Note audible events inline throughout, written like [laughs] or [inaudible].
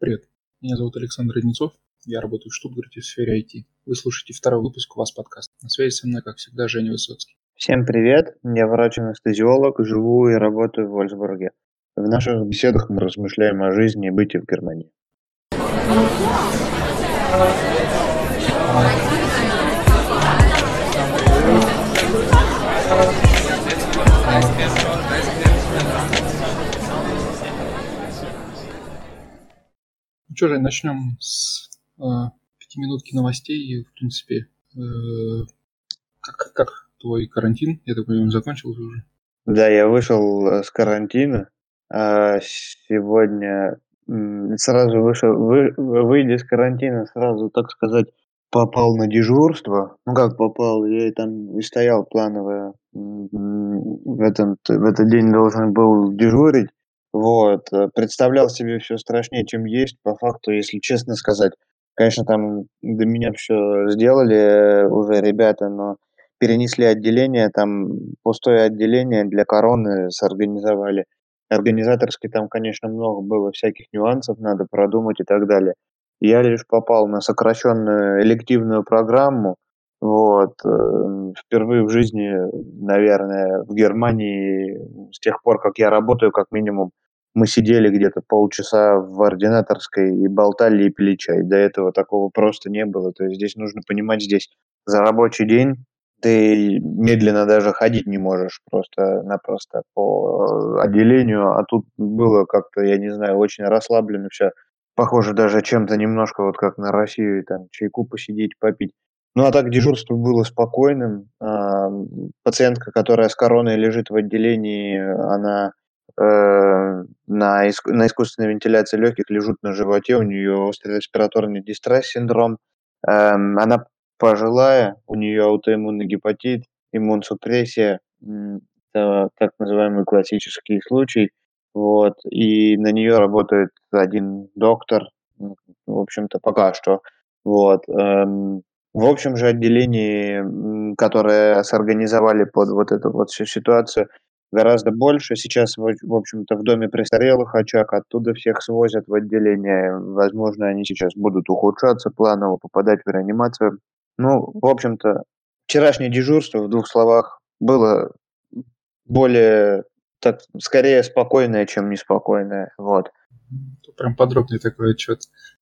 Привет, меня зовут Александр Одинцов, я работаю в Штутгарте в сфере IT. Вы слушаете второй выпуск у вас подкаста. На связи со мной, как всегда, Женя Высоцкий. Всем привет, я врач-анестезиолог, живу и работаю в Вольсбурге. В наших беседах мы размышляем о жизни и быте в Германии. Что же, начнем с э, пятиминутки новостей. И, в принципе, э, как, как твой карантин? Я так понимаю, закончился уже? Да, я вышел э, с карантина. А сегодня сразу вышел, вы, выйдя из карантина, сразу, так сказать, попал на дежурство. Ну как попал, я там и стоял планово. В, этом, в этот день должен был дежурить. Вот. Э, представлял себе все страшнее, чем есть. По факту, если честно сказать, конечно, там до меня все сделали э, уже ребята, но перенесли отделение, там пустое отделение для короны сорганизовали. Организаторски там, конечно, много было всяких нюансов, надо продумать и так далее. Я лишь попал на сокращенную элективную программу. Вот. Э, впервые в жизни, наверное, в Германии, с тех пор, как я работаю, как минимум, мы сидели где-то полчаса в ординаторской и болтали и пили чай. До этого такого просто не было. То есть здесь нужно понимать, здесь за рабочий день ты медленно даже ходить не можешь просто-напросто по отделению, а тут было как-то, я не знаю, очень расслабленно все. Похоже даже чем-то немножко вот как на Россию, там чайку посидеть, попить. Ну а так дежурство было спокойным. А, пациентка, которая с короной лежит в отделении, она э, на, иск, на искусственной вентиляции легких лежит на животе, у нее острый респираторный дистресс-синдром. Эм, она пожилая, у нее аутоиммунный гепатит, иммунсупрессия, это так называемый классический случай. Вот, и на нее работает один доктор, в общем-то, пока что. Вот. Эм, в общем же отделении, которое сорганизовали под вот эту вот всю ситуацию, гораздо больше. Сейчас, в общем-то, в доме престарелых очаг, оттуда всех свозят в отделение. Возможно, они сейчас будут ухудшаться планово, попадать в реанимацию. Ну, в общем-то, вчерашнее дежурство, в двух словах, было более, так, скорее спокойное, чем неспокойное. Вот. Прям подробный такой отчет.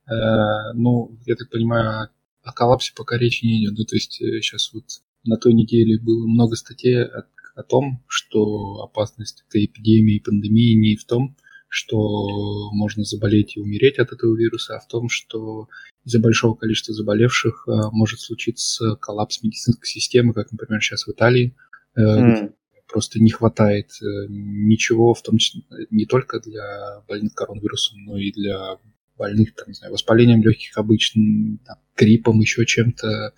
Э, ну, я так понимаю, о коллапсе пока речи не идет. Да, то есть сейчас э, вот на той неделе было много статей о, о том, что опасность этой эпидемии и пандемии не в том, что можно заболеть и умереть от этого вируса, а в том, что из-за большого количества заболевших э, может случиться коллапс медицинской системы, как, например, сейчас в Италии. Mm. Просто не хватает ничего, в том числе не только для больных коронавирусом, но и для больных, там, не знаю, воспалением легких обычным, там, гриппом, еще чем-то.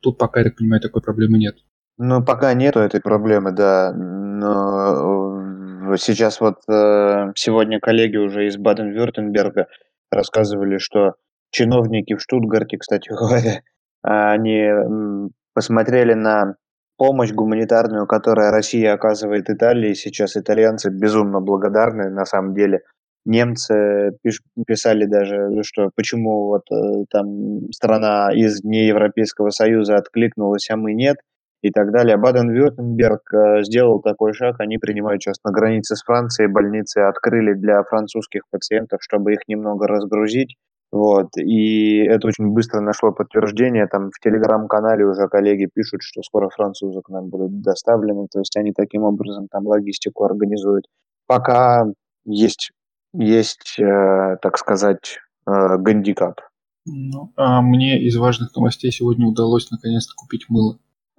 Тут пока, я так понимаю, такой проблемы нет. Ну, пока нету этой проблемы, да. Но сейчас вот э, сегодня коллеги уже из Баден-Вюртемберга рассказывали, что чиновники в Штутгарте, кстати [laughs] говоря, они посмотрели на помощь гуманитарную, которую Россия оказывает Италии. Сейчас итальянцы безумно благодарны, на самом деле. Немцы пиш, писали даже, что почему вот э, там страна из неевропейского союза откликнулась, а мы нет и так далее. Баден-Вюртемберг э, сделал такой шаг, они принимают сейчас на границе с Францией, больницы открыли для французских пациентов, чтобы их немного разгрузить. Вот, и это очень быстро нашло подтверждение, там в телеграм-канале уже коллеги пишут, что скоро французы к нам будут доставлены, то есть они таким образом там логистику организуют. Пока есть, есть э, так сказать, э, гандикап. Ну, а мне из важных новостей сегодня удалось наконец-то купить мыло. [laughs]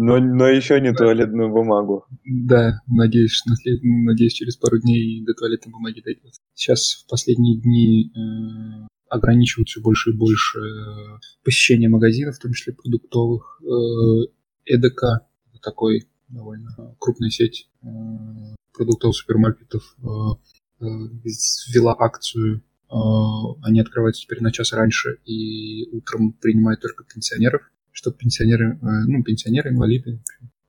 Но, но еще не туалетную бумагу. Да, надеюсь, надеюсь, через пару дней до туалетной бумаги дойдет. Сейчас в последние дни э, ограничивают все больше и больше э, посещение магазинов, в том числе продуктовых. Э, ЭДК, такой довольно крупная сеть э, продуктовых супермаркетов, э, ввела акцию э, они открываются теперь на час раньше и утром принимают только пенсионеров чтобы пенсионеры, э, ну, пенсионеры, инвалиды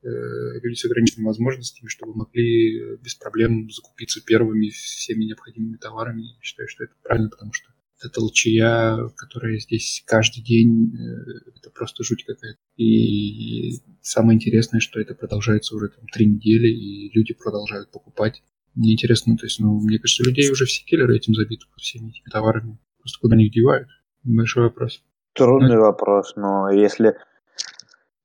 люди с ограниченными возможностями, чтобы могли без проблем закупиться первыми всеми необходимыми товарами. Я считаю, что это правильно, потому что это толчая, которая здесь каждый день, э, это просто жуть какая-то. И самое интересное, что это продолжается уже там три недели, и люди продолжают покупать. Мне интересно, то есть, ну, мне кажется, людей уже все киллеры этим забиты всеми этими товарами. Просто куда они их девают? Большой вопрос. Трудный ну, вопрос, но если,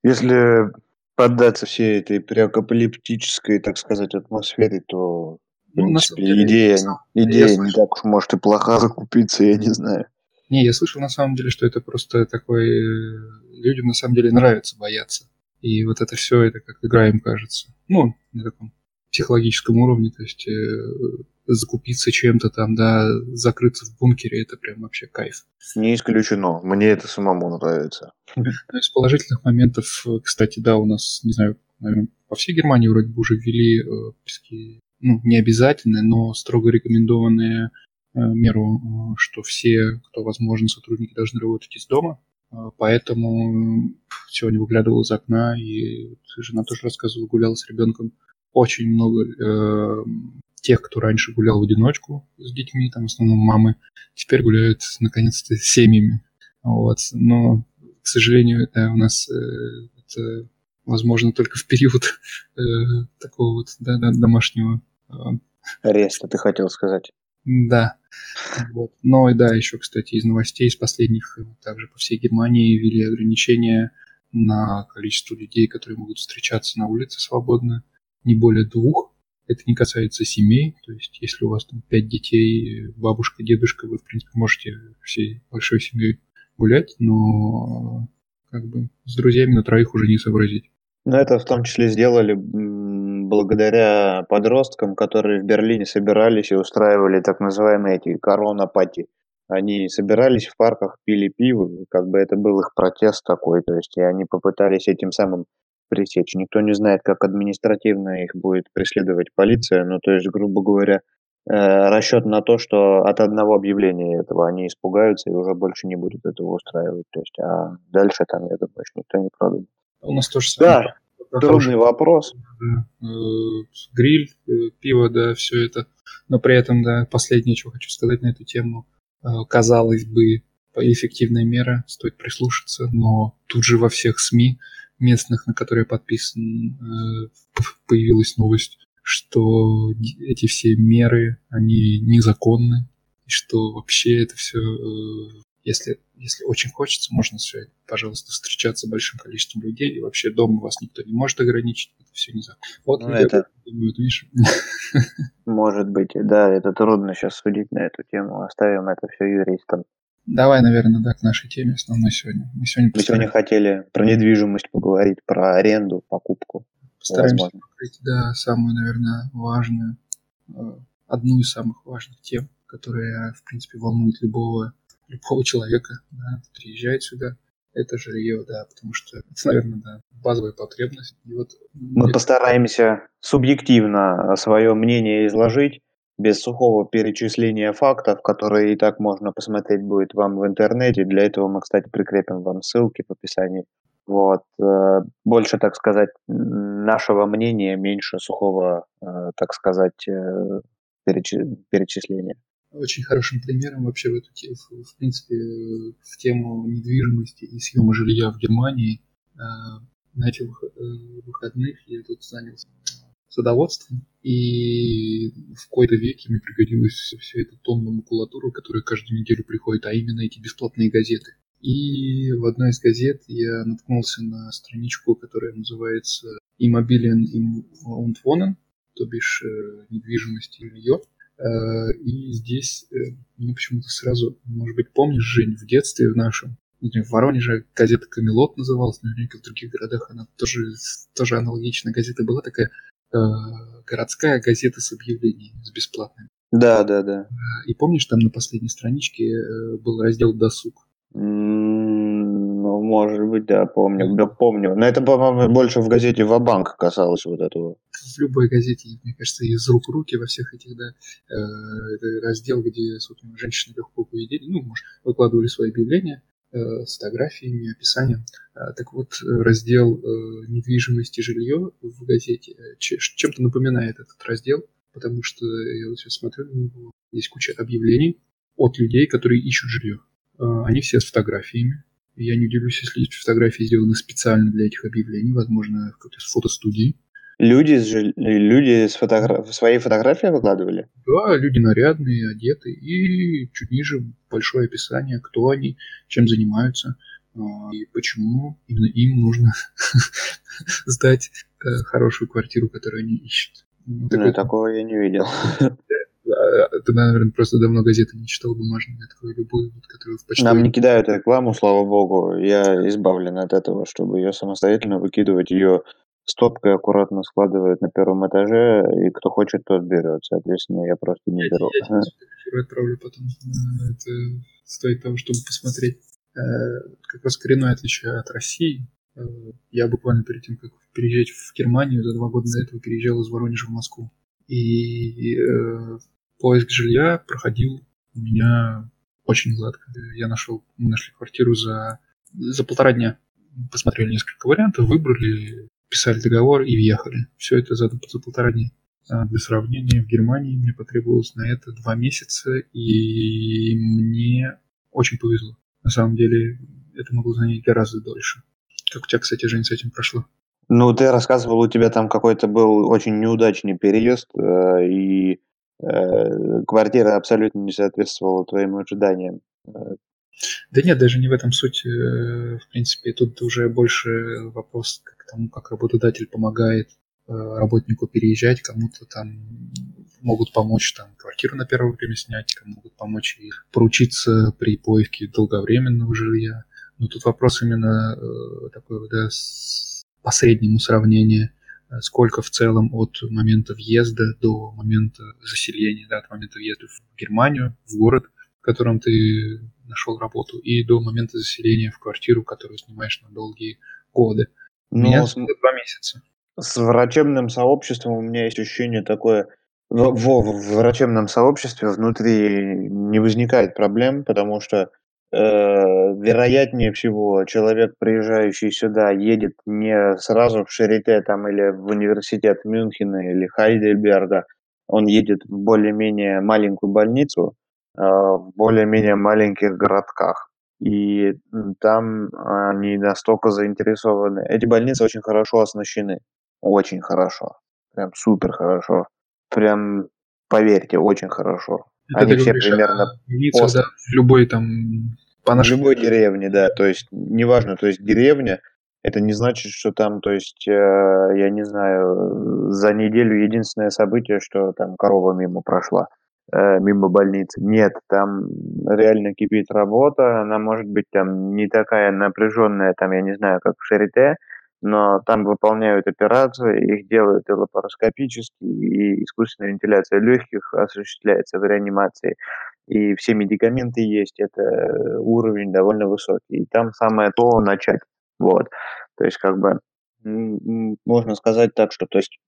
если поддаться всей этой преапокалиптической, так сказать, атмосфере, то в ну, принципе, деле, идея, идея не слышал... так уж может и плоха закупиться, я не знаю. Не, я слышал на самом деле, что это просто такой... Э, людям на самом деле нравится бояться. И вот это все, это как игра им кажется. Ну, на таком психологическом уровне, то есть э, закупиться чем-то там, да, закрыться в бункере, это прям вообще кайф. Не исключено, мне это самому нравится. [laughs] Из положительных моментов, кстати, да, у нас, не знаю, наверное, по всей Германии вроде бы уже ввели э, ну, не обязательные, но строго рекомендованные э, меру, э, что все, кто возможно, сотрудники должны работать из дома. Э, поэтому сегодня выглядывал из окна, и жена тоже рассказывала, гуляла с ребенком. Очень много э, тех, кто раньше гулял в одиночку с детьми, там в основном мамы, теперь гуляют наконец-то с семьями. Вот. Но, к сожалению, да, у нас э, это возможно только в период э, такого вот да, да, домашнего Ареста, ты хотел сказать. Да. Вот. Но и да, еще, кстати, из новостей, из последних, э, также по всей Германии ввели ограничения на количество людей, которые могут встречаться на улице свободно, не более двух. Это не касается семей, то есть если у вас там пять детей, бабушка, дедушка, вы, в принципе, можете всей большой семьей гулять, но как бы с друзьями на троих уже не сообразить. Ну, это в том числе сделали благодаря подросткам, которые в Берлине собирались и устраивали так называемые эти корона-пати. Они собирались в парках, пили пиво, как бы это был их протест такой, то есть и они попытались этим самым пресечь. Никто не знает, как административно их будет преследовать полиция, ну то есть, грубо говоря, э, расчет на то, что от одного объявления этого они испугаются и уже больше не будут этого устраивать. То есть, а дальше там, я думаю, что никто не продумает. У нас тоже да. Трудный вопрос. Э, гриль, э, пиво, да, все это. Но при этом, да, последнее, что хочу сказать на эту тему. Казалось бы, эффективная мера, стоит прислушаться, но тут же во всех СМИ местных, на которые подписан, появилась новость, что эти все меры, они незаконны, и что вообще это все если, если очень хочется, можно все, пожалуйста, встречаться большим количеством людей, и вообще дома вас никто не может ограничить, это все не за. Вот ну, это... думают, видишь. Может быть, да, это трудно сейчас судить на эту тему, оставим это все юристам. Давай, наверное, да, к нашей теме основной сегодня. Мы сегодня, Мы сегодня хотели про недвижимость поговорить, про аренду, покупку. Постараемся покрыть, да, самую, наверное, важную, э, одну из самых важных тем, которая, в принципе, волнует любого любого человека, да, приезжает сюда, это жилье, да, потому что это, наверное, да, базовая потребность. И вот Мы это... постараемся субъективно свое мнение изложить, без сухого перечисления фактов, которые и так можно посмотреть будет вам в интернете. Для этого мы, кстати, прикрепим вам ссылки в описании. Вот. Э, больше, так сказать, нашего мнения, меньше сухого, э, так сказать, э, перечисления очень хорошим примером вообще в, эту, в, принципе, в тему недвижимости и съема жилья в Германии. На этих выходных я тут занялся садоводством, и в какой-то веке мне пригодилось все, все это тонна макулатуры, которая каждую неделю приходит, а именно эти бесплатные газеты. И в одной из газет я наткнулся на страничку, которая называется «Immobilien im und Wohnen», то бишь э, недвижимость и жилье. Э, и здесь э, мне почему-то сразу, может быть, помнишь, Жень, в детстве в нашем, в Воронеже газета «Камелот» называлась, наверняка в других городах она тоже, тоже аналогичная газета была такая, городская газета с объявлениями, с бесплатными. Да, да, да. И помнишь, там на последней страничке был раздел «Досуг». Ну, может быть, да, помню. Да, помню. Но это, по-моему, больше в газете «Вабанк» касалось вот этого. В любой газете, мне кажется, из рук в руки во всех этих, да, э, раздел, где, собственно, женщины легкого поведения, ну, может, выкладывали свои объявления, э, с фотографиями, описанием. А, так вот, раздел э, недвижимость и жилье в газете чем-то напоминает этот раздел, потому что я сейчас смотрю на него, есть куча объявлений от людей, которые ищут жилье. А, они все с фотографиями. Я не удивлюсь, если эти фотографии сделаны специально для этих объявлений, возможно, в какой-то фотостудии. Люди, люди с фотогра... свои фотографии выкладывали? Да, люди нарядные, одеты. И чуть ниже большое описание, кто они, чем занимаются а, и почему именно им нужно [laughs] сдать э, хорошую квартиру, которую они ищут. Ну, ну такого я не видел. [laughs] Ты, наверное, просто давно газеты не читал бумажные, открой любую, которую в почтовой... Нам не кидают рекламу, слава богу. Я избавлен от этого, чтобы ее самостоятельно выкидывать. Ее стопкой аккуратно складывают на первом этаже, и кто хочет, тот берет. Соответственно, я просто не беру. Я, я отправлю потом. Это стоит того, чтобы посмотреть. Э, как раз коренное отличие от России. Э, я буквально перед тем, как переезжать в Германию, за два года до этого переезжал из Воронежа в Москву. И э, поиск жилья проходил у меня очень гладко. Я нашел, мы нашли квартиру за, за полтора дня. Посмотрели несколько вариантов, выбрали, писали договор и въехали. Все это за, за полтора дня. А для сравнения, в Германии мне потребовалось на это два месяца, и мне очень повезло. На самом деле, это могло занять гораздо дольше. Как у тебя, кстати, Жень, с этим прошло? Ну, ты рассказывал, у тебя там какой-то был очень неудачный переезд, э, и э, квартира абсолютно не соответствовала твоим ожиданиям. Да нет, даже не в этом суть. Э, в принципе, тут уже больше вопрос к тому, как работодатель помогает э, работнику переезжать, кому-то там могут помочь там квартиру на первое время снять, кому могут помочь и поручиться при поиске долговременного жилья. Но тут вопрос именно э, такой, да, с, по среднему сколько в целом от момента въезда до момента заселения, да, от момента въезда в Германию, в город, в котором ты нашел работу, и до момента заселения в квартиру, которую снимаешь на долгие годы. У ну, меня с... два месяца. С врачебным сообществом у меня есть ощущение такое, в, в, в врачебном сообществе внутри не возникает проблем, потому что э, вероятнее всего человек, приезжающий сюда, едет не сразу в Шарите там, или в университет Мюнхена или Хайдельберга, он едет в более-менее маленькую больницу, в более-менее маленьких городках. И там они настолько заинтересованы. Эти больницы очень хорошо оснащены. Очень хорошо. Прям супер хорошо. Прям, поверьте, очень хорошо. Это они все примерно... Больница, да, в любой там... По нашей... В любой деревне, да. То есть, неважно, то есть деревня, это не значит, что там, то есть, э, я не знаю, за неделю единственное событие, что там корова мимо прошла. Э, мимо больницы. Нет, там реально кипит работа, она может быть там не такая напряженная, там, я не знаю, как в Шарите, но там выполняют операции, их делают и лапароскопически, и искусственная вентиляция легких осуществляется в реанимации, и все медикаменты есть, это уровень довольно высокий, и там самое то начать, вот, то есть как бы можно сказать так, что то есть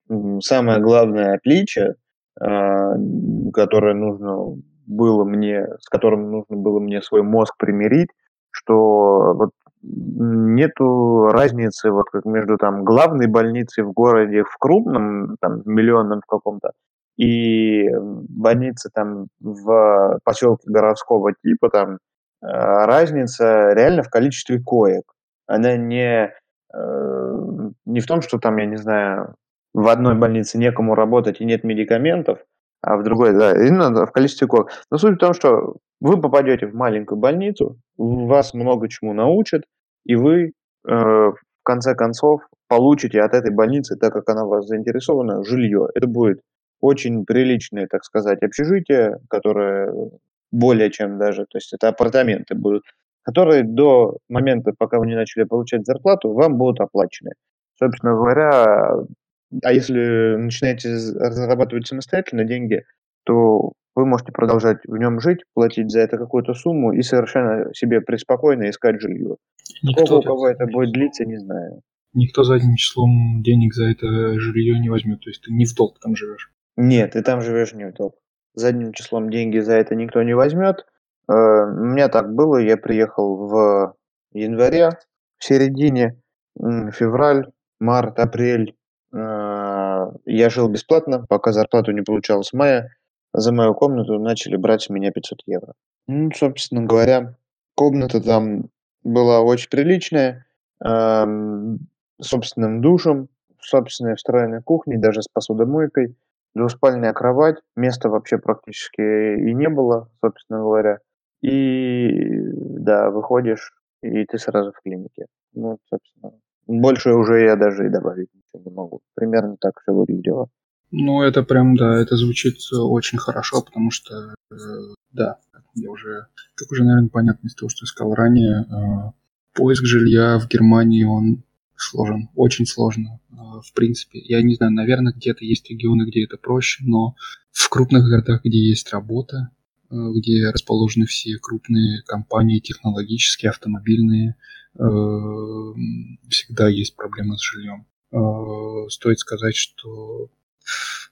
самое главное отличие которое нужно было мне, с которым нужно было мне свой мозг примирить, что вот нету разницы вот как между там главной больницей в городе в крупном, там миллионном в каком-то, и больницы там в поселке городского типа, там а, разница реально в количестве коек. Она не, э, не в том, что там, я не знаю, в одной больнице некому работать и нет медикаментов, а в другой, да, именно в количестве коек. Но суть в том, что вы попадете в маленькую больницу, вас много чему научат, и вы э, в конце концов получите от этой больницы, так как она вас заинтересована, жилье. Это будет очень приличное, так сказать, общежитие, которое более чем даже, то есть это апартаменты будут, которые до момента, пока вы не начали получать зарплату, вам будут оплачены. Собственно говоря, а если начинаете зарабатывать самостоятельно деньги, то вы можете продолжать в нем жить, платить за это какую-то сумму и совершенно себе преспокойно искать жилье. Никто Сколько у кого это будет длиться, не знаю. Никто задним числом денег за это жилье не возьмет. То есть ты не в долг там живешь. Нет, ты там живешь не в долг. Задним числом деньги за это никто не возьмет. Э, у меня так было, я приехал в январе, в середине, февраль, март, апрель. Э, я жил бесплатно, пока зарплату не получал с мая. За мою комнату начали брать с меня 500 евро. Ну, собственно говоря, комната там была очень приличная, собственным душем, собственной встроенной кухней, даже с посудомойкой, двуспальная кровать, места вообще практически и не было, собственно говоря. И да, выходишь, и ты сразу в клинике. Ну, собственно, больше уже я даже и добавить ничего не могу. Примерно так все выглядело. Ну, это прям, да, это звучит очень хорошо, потому что, э, да, я уже, как уже, наверное, понятно из того, что я сказал ранее, э, поиск жилья в Германии, он сложен, очень сложно, э, в принципе. Я не знаю, наверное, где-то есть регионы, где это проще, но в крупных городах, где есть работа, э, где расположены все крупные компании технологические, автомобильные, э, всегда есть проблемы с жильем. Стоит сказать, что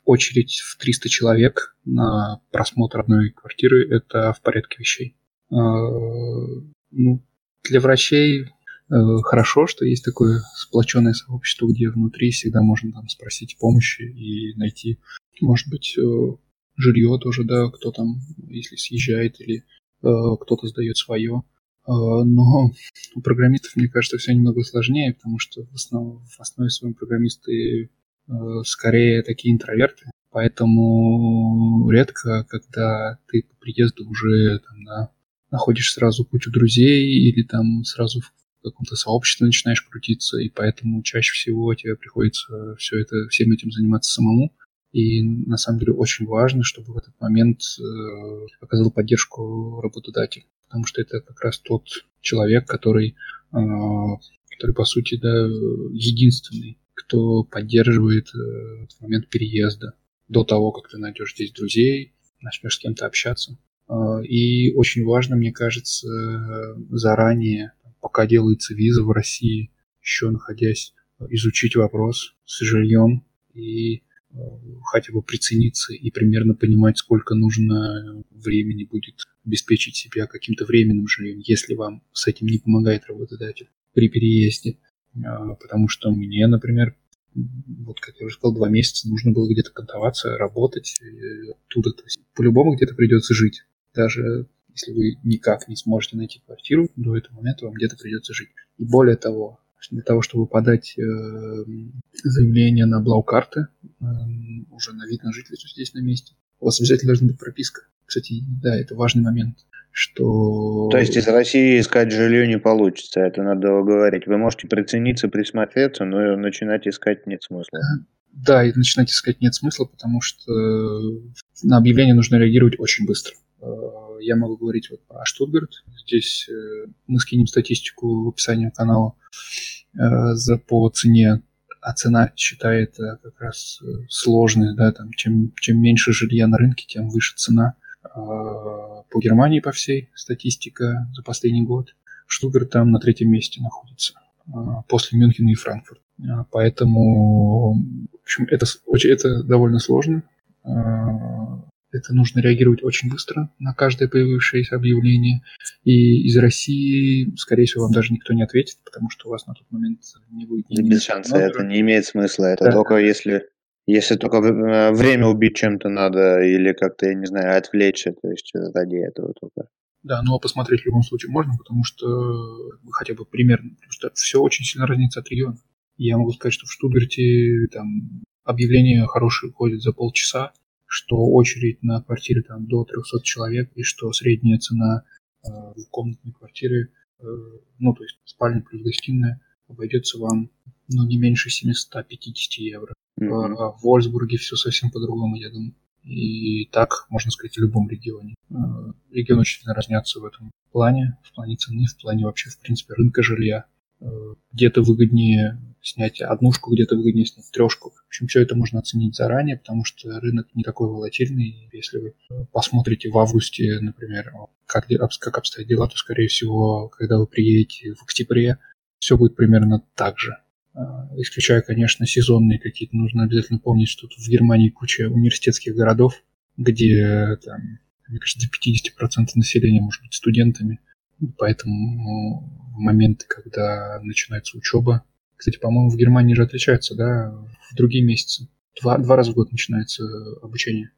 очередь в 300 человек на просмотр одной квартиры – это в порядке вещей. Ну, для врачей Э, хорошо, что есть такое сплоченное сообщество, где внутри всегда можно там спросить помощи и найти, может быть, э, жилье тоже, да, кто там, если съезжает или э, кто-то сдает свое. Но у программистов, мне кажется, все немного сложнее, потому что в, основ, в основе своем программисты скорее такие интроверты, поэтому редко, когда ты по приезду уже там, да, находишь сразу кучу друзей или там сразу каком-то сообществе начинаешь крутиться, и поэтому чаще всего тебе приходится все это, всем этим заниматься самому. И на самом деле очень важно, чтобы в этот момент э, оказал поддержку работодатель. Потому что это как раз тот человек, который, э, который по сути, да, единственный, кто поддерживает э, этот момент переезда до того, как ты найдешь здесь друзей, начнешь с кем-то общаться. Э, и очень важно, мне кажется, заранее пока делается виза в России, еще находясь, изучить вопрос с жильем и э, хотя бы прицениться и примерно понимать, сколько нужно времени будет обеспечить себя каким-то временным жильем, если вам с этим не помогает работодатель при переезде. А, потому что мне, например, вот как я уже сказал, два месяца нужно было где-то кантоваться, работать э, оттуда. То есть по-любому где-то придется жить. Даже если вы никак не сможете найти квартиру, до этого момента вам где-то придется жить. И более того, для того, чтобы подать э, заявление на блаукарты, э, уже на вид на жительство здесь на месте, у вас обязательно должна быть прописка. Кстати, да, это важный момент, что... То есть из России искать жилье не получится, это надо говорить. Вы можете прицениться, присмотреться, но начинать искать нет смысла. Да, и начинать искать нет смысла, потому что на объявление нужно реагировать очень быстро. Э, я могу говорить вот про Штутгарт. Здесь э, мы скинем статистику в описании канала э, за, по цене, а цена считает как раз сложной, да, там, чем, чем меньше жилья на рынке, тем выше цена. По Германии по всей статистика за последний год. Штутгарт там на третьем месте находится после Мюнхена и Франкфурта. Поэтому, в общем, это, это довольно сложно. Это нужно реагировать очень быстро на каждое появившееся объявление. И из России, скорее всего, вам даже никто не ответит, потому что у вас на тот момент не будет... Ни Без шанса, это не имеет смысла. Это да. только если, если только э, время убить чем-то надо или как-то, я не знаю, отвлечься. То есть ради этого только. Да, но посмотреть в любом случае можно, потому что хотя бы примерно, потому что все очень сильно разнится от региона. Я могу сказать, что в Штутгарте там объявления хорошие ходят за полчаса, что очередь на квартиры там до 300 человек и что средняя цена э, двухкомнатной квартиры, э, ну то есть спальня плюс гостиная, обойдется вам ну, не меньше 750 евро. Mm-hmm. В, Вольсбурге все совсем по-другому, я думаю. И так, можно сказать, в любом регионе. Э, регионы очень сильно разнятся в этом плане, в плане цены, в плане вообще, в принципе, рынка жилья. Где-то выгоднее снять однушку, где-то выгоднее снять трешку. В общем, все это можно оценить заранее, потому что рынок не такой волатильный. Если вы посмотрите в августе, например, как, как обстоят дела, то, скорее всего, когда вы приедете в октябре, все будет примерно так же. А, исключая, конечно, сезонные какие-то. Нужно обязательно помнить, что тут в Германии куча университетских городов, где там мне кажется, до 50% населения может быть студентами. Поэтому в моменты, когда начинается учеба, кстати, по-моему, в Германии же отличаются, да, в другие месяцы. Два, два раза в год начинается обучение.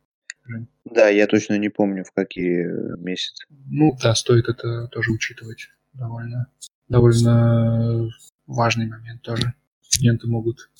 Да, я точно не помню, в какие месяцы. Ну да, стоит это тоже учитывать. Довольно, довольно важный момент тоже. Студенты могут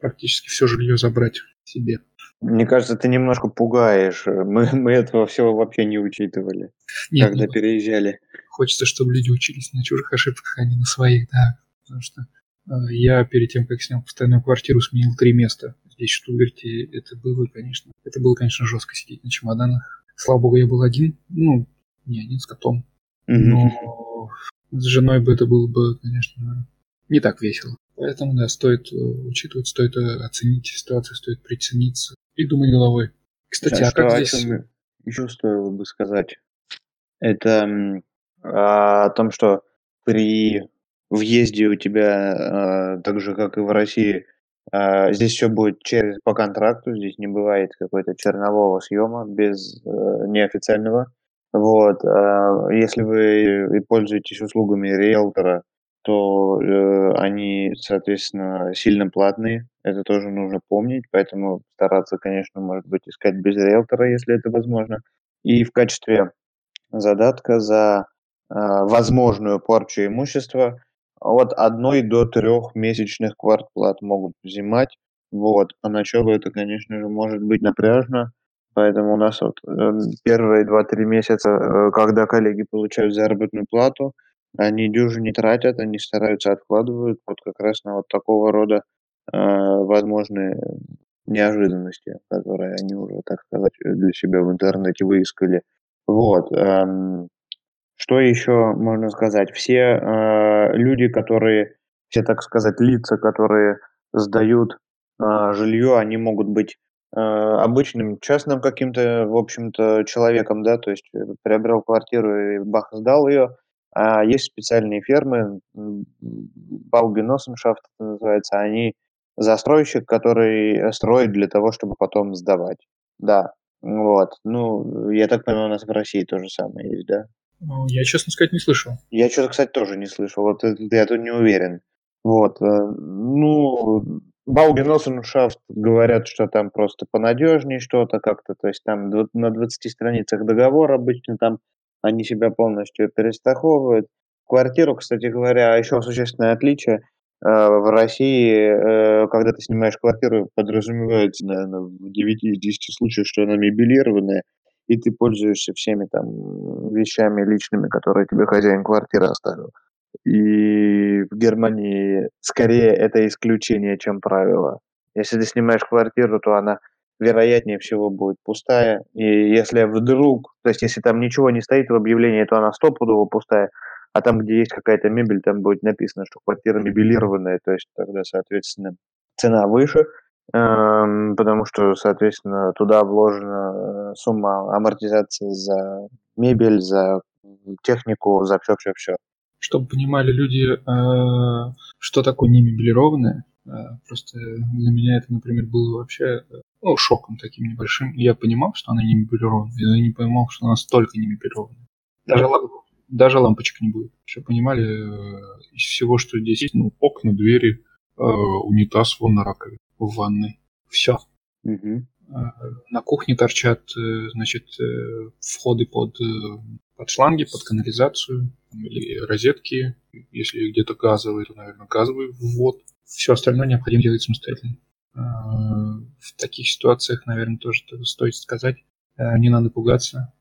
практически все жилье забрать себе. Мне кажется, ты немножко пугаешь. Мы, мы этого всего вообще не учитывали, Нет, когда ну, переезжали. Хочется, чтобы люди учились на чужих ошибках, а не на своих, да. Потому что э, я перед тем, как снял постоянную квартиру, сменил три места. Здесь, в Штутгарте, это было, конечно, это было, конечно, жестко сидеть на чемоданах. Слава богу, я был один, ну, не один с котом. Но с женой бы это было бы, конечно, не так весело. Поэтому, да, стоит э, учитывать, стоит э, оценить ситуацию, стоит прицениться и думать головой. Кстати, а, а как здесь... еще стоило бы сказать? Это о том, что при въезде у тебя, э, так же как и в России, здесь все будет через по контракту, здесь не бывает какой-то чернового съема без неофициального. Вот, если вы пользуетесь услугами риэлтора, то э, они, соответственно, сильно платные. Это тоже нужно помнить, поэтому стараться, конечно, может быть, искать без риэлтора, если это возможно. И в качестве задатка за э, возможную порчу имущества от одной до трех месячных квартплат могут взимать. Вот. Поначалу это, конечно же, может быть напряжно, поэтому у нас вот э, первые два-три месяца, э, когда коллеги получают заработную плату, они дюжи не тратят, они стараются, откладывают вот как раз на вот такого рода э, возможные неожиданности, которые они уже, так сказать, для себя в интернете выискали. Вот. Эм, что еще можно сказать? Все э, люди, которые, все, так сказать, лица, которые сдают э, жилье, они могут быть э, обычным частным каким-то, в общем-то, человеком, да, то есть приобрел квартиру и бах, сдал ее, а есть специальные фермы, Баубиносеншафт это называется, они застройщик, который строит для того, чтобы потом сдавать. Да, вот. Ну, я так понимаю, у нас в России то же самое есть, да? Ну, я, честно сказать, не слышал. Я что-то, кстати, тоже не слышал. Вот я тут не уверен. Вот. Э, ну, Баугеносеншафт говорят, что там просто понадежнее что-то как-то. То есть там на 20 страницах договор обычно там они себя полностью перестраховывают. Квартиру, кстати говоря, еще существенное отличие. Э, в России, э, когда ты снимаешь квартиру, подразумевается, наверное, в 9 из 10 случаев, что она мебелированная, и ты пользуешься всеми там вещами личными, которые тебе хозяин квартиры оставил. И в Германии скорее это исключение, чем правило. Если ты снимаешь квартиру, то она вероятнее всего будет пустая. И если вдруг, то есть если там ничего не стоит в объявлении, то она стопудово пустая, а там, где есть какая-то мебель, там будет написано, что квартира мебелированная, то есть тогда, соответственно, цена выше, эм, потому что, соответственно, туда вложена э, сумма амортизации за мебель, за технику, за все-все-все. Чтобы понимали люди, э, что такое не мебелированное, э, просто для меня это, например, было вообще ну, шоком таким небольшим. Я понимал, что она не мебелированная, но я не понимал, что она столько не мебелированная. Даже, даже лампочек не будет. Все понимали э, из всего, что здесь есть, ну, окна, двери, э, унитаз вон на раковине в ванной. Все. Угу. На кухне торчат, э, значит, входы под, под шланги, под канализацию или розетки. Если где-то газовый, то, наверное, газовый ввод. Все остальное необходимо делать самостоятельно. В таких ситуациях, наверное, тоже стоит сказать, не надо пугаться,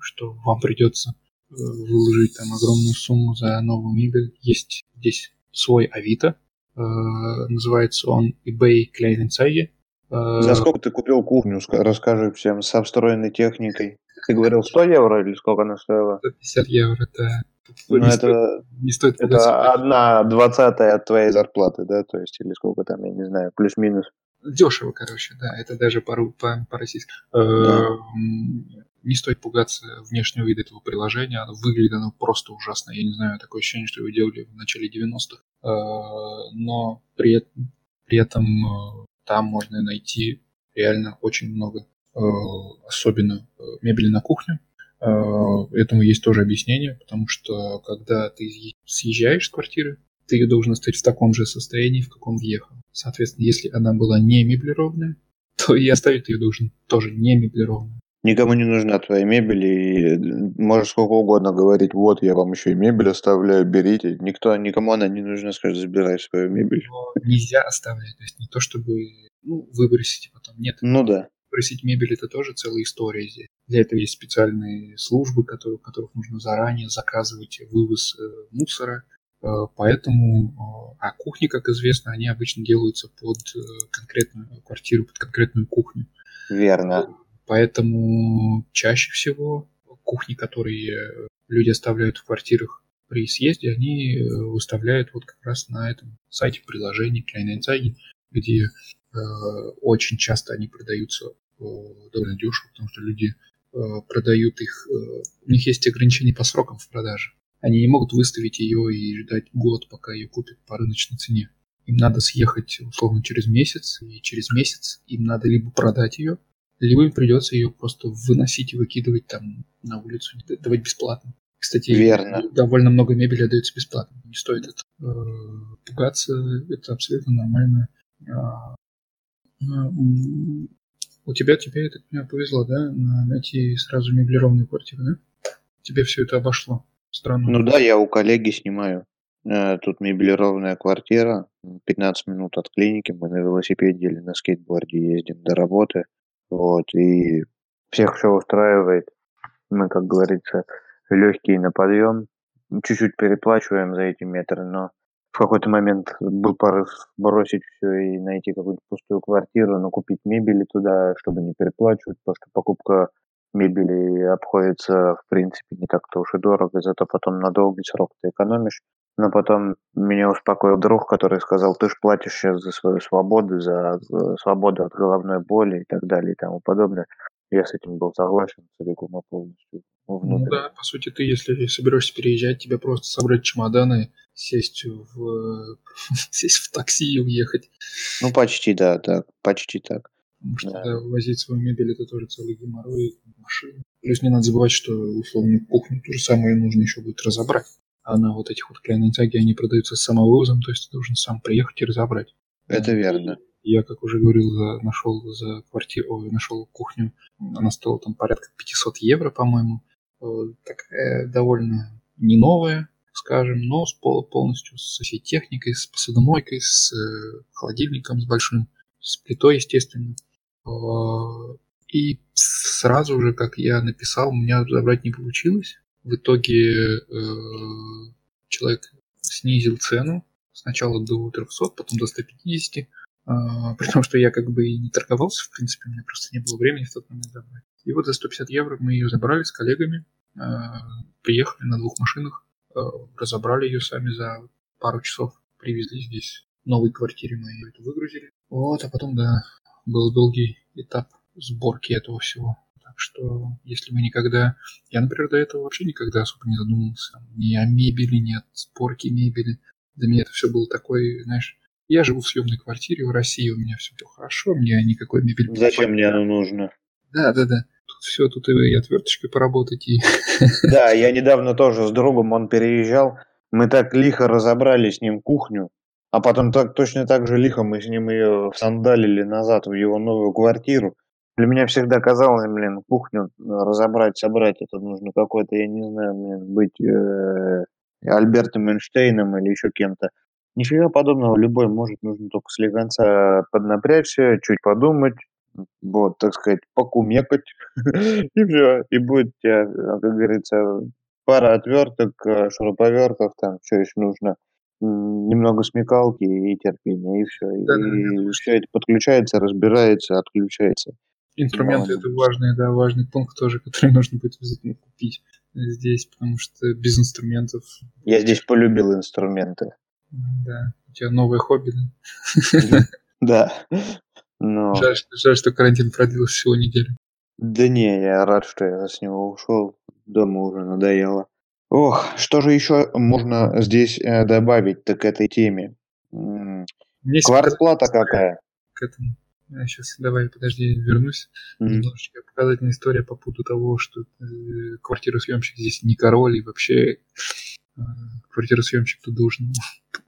что вам придется э, выложить там огромную сумму за новую мебель. Есть здесь свой Авито, называется он eBay Kleinanzeigen. Э, за сколько ты купил кухню, расскажи всем, с обстроенной техникой? Ты говорил 100 евро или сколько она стоила? 150 евро, да. Ну, не, это, стоит, не стоит это одна двадцатая от твоей зарплаты, да, то есть, или сколько там, я не знаю, плюс-минус. Дешево, короче, да, это даже по, по, по-российски. Да. Эм, не стоит пугаться внешнего вида этого приложения, оно выглядит оно просто ужасно. Я не знаю, такое ощущение, что его делали в начале 90-х. Э, но при, при этом э, там можно найти реально очень много особенно мебели на кухню. Этому есть тоже объяснение, потому что когда ты съезжаешь с квартиры, ты ее должен оставить в таком же состоянии, в каком въехал. Соответственно, если она была не меблированная, [laughs] то и оставить ее должен тоже не меблированную. Никому не нужна твоя мебель, и можешь сколько угодно говорить, вот я вам еще и мебель оставляю, берите. Никто, никому она не нужна, скажет, забирай свою мебель. Но нельзя оставлять, то есть не то чтобы ну, выбросить потом, нет. Ну да. Выбросить мебель это тоже целая история здесь. Для этого есть специальные службы, которые, которых нужно заранее заказывать вывоз э, мусора, э, Поэтому, э, а кухни, как известно, они обычно делаются под конкретную квартиру, под конкретную кухню. Верно. Поэтому чаще всего кухни, которые люди оставляют в квартирах при съезде, они выставляют вот как раз на этом сайте приложений Kleinanzeigen, где очень часто они продаются э, довольно дешево, потому что люди э, продают их, э, у них есть ограничения по срокам в продаже. Они не могут выставить ее и ждать год, пока ее купят по рыночной цене. Им надо съехать условно через месяц, и через месяц им надо либо продать ее, либо им придется ее просто выносить и выкидывать там на улицу, давать бесплатно. Кстати, Верно. довольно много мебели отдается бесплатно. Не стоит это э, пугаться, это абсолютно нормально. А, у тебя, тебе, я так повезло, да, найти сразу меблированную квартиру, да? Тебе все это обошло. Странно. Ну да, я у коллеги снимаю. Э, тут меблированная квартира, 15 минут от клиники, мы на велосипеде или на скейтборде ездим до работы. Вот, и всех все устраивает. Мы, как говорится, легкие на подъем. Чуть-чуть переплачиваем за эти метры, но в какой-то момент был порыв бросить все и найти какую-то пустую квартиру, но купить мебели туда, чтобы не переплачивать, потому что покупка мебели обходится, в принципе, не так-то уж и дорого, зато потом на долгий срок ты экономишь. Но потом меня успокоил друг, который сказал, ты же платишь сейчас за свою свободу, за свободу от головной боли и так далее и тому подобное. Я с этим был согласен целиком и полностью. Ну да, по сути, ты, если соберешься переезжать, тебе просто собрать чемоданы, сесть в, [laughs] сесть в такси и уехать. Ну, почти, да, так, почти так. Потому что да. Да, возить свою мебель это тоже целый геморрой, машины. Плюс не надо забывать, что условно кухню то же самое нужно еще будет разобрать а на вот этих вот клейнентаге они продаются с самовывозом, то есть ты должен сам приехать и разобрать. Это верно. Я, как уже говорил, за, нашел за квартиру, нашел кухню, она стоила там порядка 500 евро, по-моему. Такая довольно не новая, скажем, но с пол, полностью со всей техникой, с посудомойкой, с э, холодильником, с большим, с плитой, естественно. И сразу же, как я написал, у меня забрать не получилось. В итоге э, человек снизил цену сначала до 300, потом до 150, э, при том, что я как бы и не торговался, в принципе, у меня просто не было времени в тот момент забрать. И вот за 150 евро мы ее забрали с коллегами, э, приехали на двух машинах, разобрали ее сами за пару часов, привезли здесь в новой квартире мы ее это выгрузили. Вот, а потом, да, был долгий этап сборки этого всего что если мы никогда... Я, например, до этого вообще никогда особо не задумывался ни о мебели, ни о спорке мебели. Для меня это все было такое, знаешь, я живу в съемной квартире в России, у меня все хорошо, мне никакой мебели... Зачем мне оно нужно? Да, да, да. Все, тут и отверточкой поработать. И... [laughs] Да, я недавно тоже с другом, он переезжал, мы так лихо разобрали с ним кухню, а потом так, точно так же лихо мы с ним ее сандалили назад в его новую квартиру. Для меня всегда казалось, блин, кухню разобрать, собрать, это нужно какой-то, я не знаю, блин, быть э, Альбертом Эйнштейном или еще кем-то. Нифига подобного, любой может, нужно только слегонца поднапрячься, чуть подумать, вот, так сказать, покумекать, [laughs] и все, и будет у тебя, как говорится, пара отверток, э, шуруповертов, там, все еще нужно, немного смекалки и терпения, и все. Да, и да, все это подключается, разбирается, отключается. Инструменты это важный, да, важный пункт тоже, который [laughs] нужно будет обязательно купить здесь, потому что без инструментов. Я здесь полюбил инструменты. Да. У тебя новое хобби, да? [laughs] Да. Но... Жаль, жаль, что карантин продлился всего неделю. Да не, я рад, что я с него ушел. Дома уже надоело. Ох, что же еще можно здесь э, добавить-то к этой теме? Квартплата какая? К этому. Сейчас, давай, подожди, вернусь. Mm-hmm. Немножечко показательная история по поводу того, что э, квартиросъемщик здесь не король, и вообще э, квартиросъемщик тут должен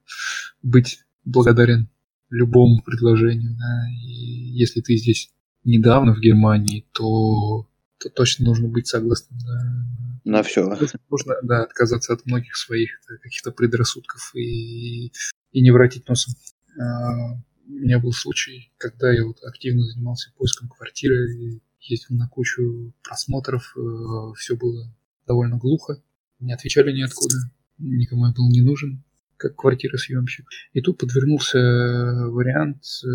[laughs] быть благодарен любому предложению. Да? И если ты здесь недавно в Германии, то, то точно нужно быть согласным да, на все. Нужно, да, отказаться от многих своих каких-то предрассудков и, и не вратить носом. А, у меня был случай, когда я вот активно занимался поиском квартиры, ездил на кучу просмотров, э, все было довольно глухо, не отвечали ниоткуда, никому я был не нужен, как квартиросъемщик. И тут подвернулся вариант э,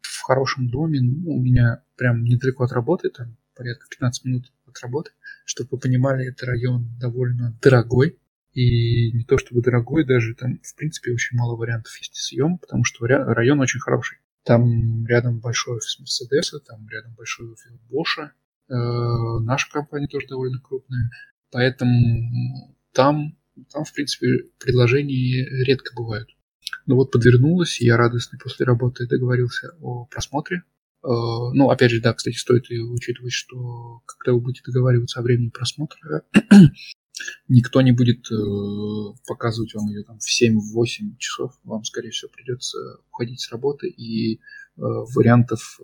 в хорошем доме, ну, у меня прям недалеко от работы, там порядка 15 минут от работы. Чтобы вы понимали, это район довольно дорогой. И не то чтобы дорогой, даже там, в принципе, очень мало вариантов есть съем, потому что район очень хороший. Там рядом большой офис Мерседеса, там рядом большой офис Боша. Э, наша компания тоже довольно крупная. Поэтому там, там, в принципе, предложения редко бывают. Но вот подвернулась, я радостный после работы договорился о просмотре Э, ну, опять же, да, кстати, стоит и учитывать, что когда вы будете договариваться о времени просмотра, никто не будет э, показывать вам ее там в 7-8 часов. Вам, скорее всего, придется уходить с работы, и э, вариантов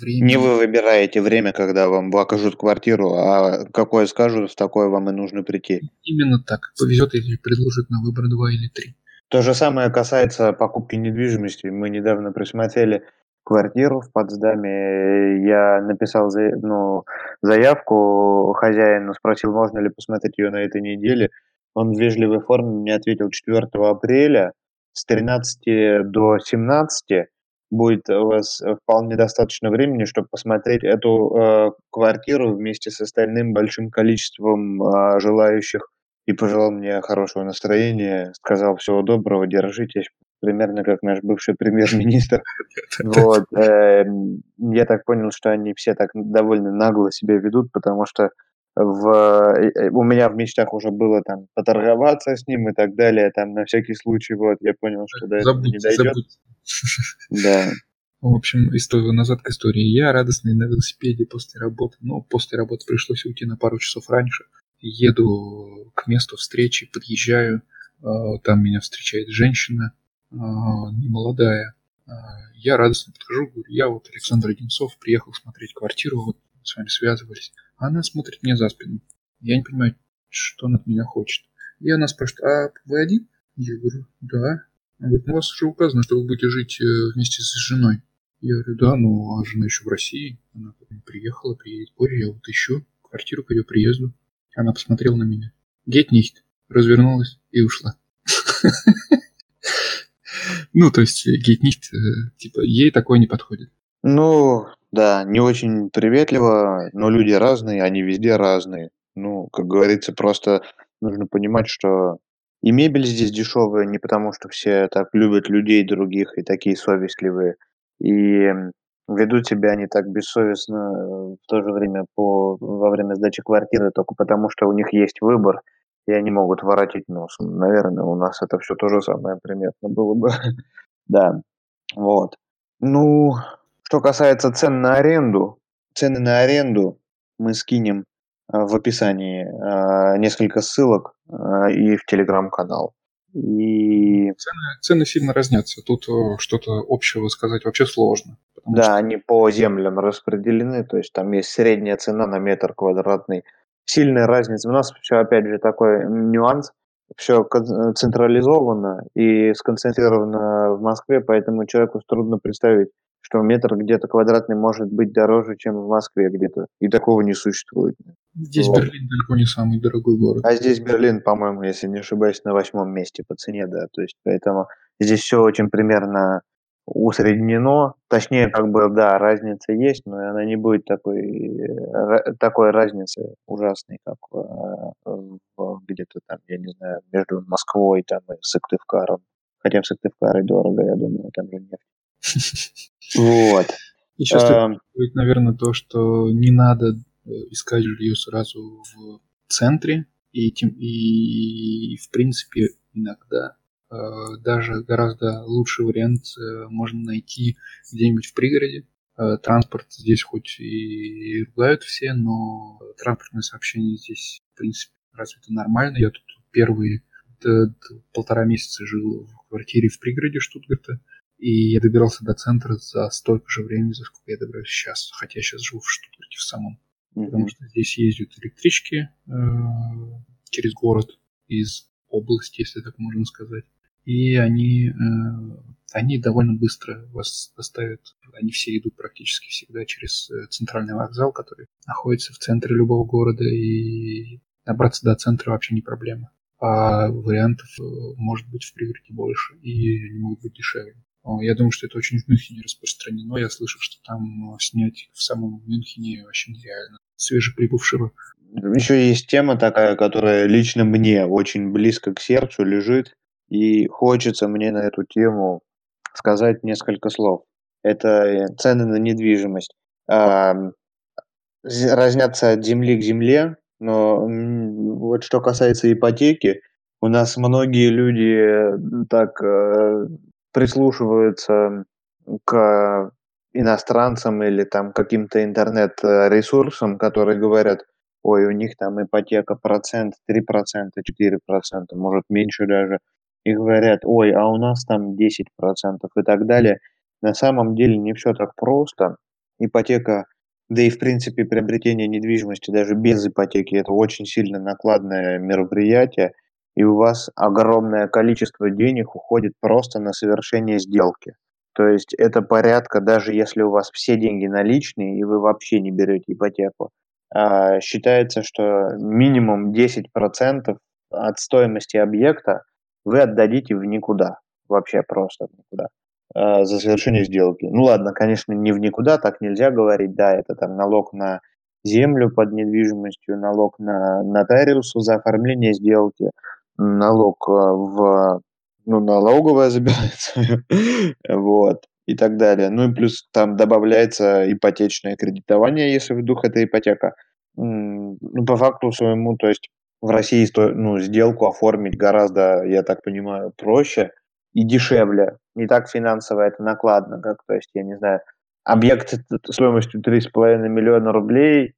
времени... Не вы выбираете время, когда вам окажут квартиру, а какое скажут, в такое вам и нужно прийти. Именно так. Повезет, или предложат на выбор 2 или 3. То же самое касается покупки недвижимости. Мы недавно присмотрели квартиру в Потсдаме. Я написал ну, заявку хозяину, спросил, можно ли посмотреть ее на этой неделе. Он в вежливой форме мне ответил 4 апреля с 13 до 17 будет у вас вполне достаточно времени, чтобы посмотреть эту э, квартиру вместе с остальным большим количеством э, желающих и пожелал мне хорошего настроения, сказал всего доброго, держитесь, примерно как наш бывший премьер-министр. [laughs] Вот. Эм, я так понял, что они все так довольно нагло себя ведут, потому что в, э, э, у меня в мечтах уже было там поторговаться с ним и так далее, там на всякий случай, вот, я понял, что до этого не дойдет. Да. [laughs] В общем, историю назад к истории. Я радостный на велосипеде после работы. Ну, после работы пришлось уйти на пару часов раньше. Еду к месту встречи, подъезжаю. А, там меня встречает женщина немолодая. А, я радостно подхожу, говорю, я вот Александр Одинцов, приехал смотреть квартиру, вот с вами связывались. Она смотрит мне за спину. Я не понимаю, что она от меня хочет. И она спрашивает, а вы один? Я говорю, да. Она говорит, ну у вас уже указано, что вы будете жить э, вместе с женой. Я говорю, да, ну а жена еще в России. Она приехала, приедет позже, я вот ищу квартиру к ее приезду. Она посмотрела на меня. Гет нихт. Развернулась и ушла. [laughs] Ну, то есть гейт-нихт, э, типа, ей такое не подходит. Ну, да, не очень приветливо, но люди разные, они везде разные. Ну, как говорится, просто нужно понимать, что и мебель здесь дешевая не потому, что все так любят людей других и такие совестливые, и ведут себя они так бессовестно э, в то же время по, во время сдачи квартиры только потому, что у них есть выбор, и они могут воротить нос. Наверное, у нас это все то же самое примерно было бы. [laughs] да, вот. Ну, что касается цен на аренду, цены на аренду мы скинем э, в описании э, несколько ссылок э, и в телеграм-канал. И... Цены, цены сильно разнятся. Тут что-то общего сказать вообще сложно. Да, что... они по землям распределены, то есть там есть средняя цена на метр квадратный сильная разница. У нас все, опять же, такой нюанс. Все централизовано и сконцентрировано в Москве, поэтому человеку трудно представить, что метр где-то квадратный может быть дороже, чем в Москве где-то. И такого не существует. Здесь вот. Берлин далеко не самый дорогой город. А здесь Берлин, по-моему, если не ошибаюсь, на восьмом месте по цене, да. То есть поэтому здесь все очень примерно усреднено, точнее, как бы, да, разница есть, но она не будет такой, э, такой разницы ужасной, как где-то там, я не знаю, между Москвой там и Сыктывкаром. Хотя в Сыктывкаре дорого, я думаю, там же нефть. Вот. Еще стоит, наверное, то, что не надо э, искать жилье сразу в центре, и, и в принципе, иногда Э, даже гораздо лучший вариант э, можно найти где-нибудь в пригороде. Э, транспорт здесь хоть и ругают все, но транспортное сообщение здесь, в принципе, развито нормально. Я тут первые полтора месяца жил в квартире в пригороде Штутгарта, и я добирался до центра за столько же времени, за сколько я добираюсь сейчас, хотя я сейчас живу в Штутгарте в самом. Mm-hmm. Потому что здесь ездят электрички э, через город из области, если так можно сказать. И они, э, они довольно быстро вас доставят. Они все идут практически всегда через э, центральный вокзал, который находится в центре любого города, и добраться до центра вообще не проблема. А вариантов э, может быть в пригороде больше, и они могут быть дешевле. Я думаю, что это очень в Мюнхене распространено. Я слышал, что там снять в самом Мюнхене вообще нереально. Свежеприбывшего еще есть тема такая, которая лично мне очень близко к сердцу лежит, и хочется мне на эту тему сказать несколько слов. Это э, цены на недвижимость. Разнятся от земли к земле, но вот что касается ипотеки, у нас многие люди так э, прислушиваются к иностранцам или там каким-то интернет-ресурсам, которые говорят – ой, у них там ипотека процент, 3%, 4%, может меньше даже. И говорят, ой, а у нас там 10% и так далее. На самом деле не все так просто. Ипотека, да и в принципе приобретение недвижимости даже без ипотеки, это очень сильно накладное мероприятие. И у вас огромное количество денег уходит просто на совершение сделки. То есть это порядка, даже если у вас все деньги наличные, и вы вообще не берете ипотеку, а, считается, что минимум 10% от стоимости объекта вы отдадите в никуда, вообще просто в никуда, а, за совершение сделки. Ну ладно, конечно, не в никуда, так нельзя говорить, да, это там налог на землю под недвижимостью, налог на нотариусу за оформление сделки, налог а, в ну, налоговая [laughs] забирается, вот и так далее. Ну и плюс там добавляется ипотечное кредитование, если вдруг это ипотека. Ну, по факту своему, то есть в России ну, сделку оформить гораздо, я так понимаю, проще и дешевле. Не так финансово это накладно, как, то есть, я не знаю, объект стоимостью 3,5 миллиона рублей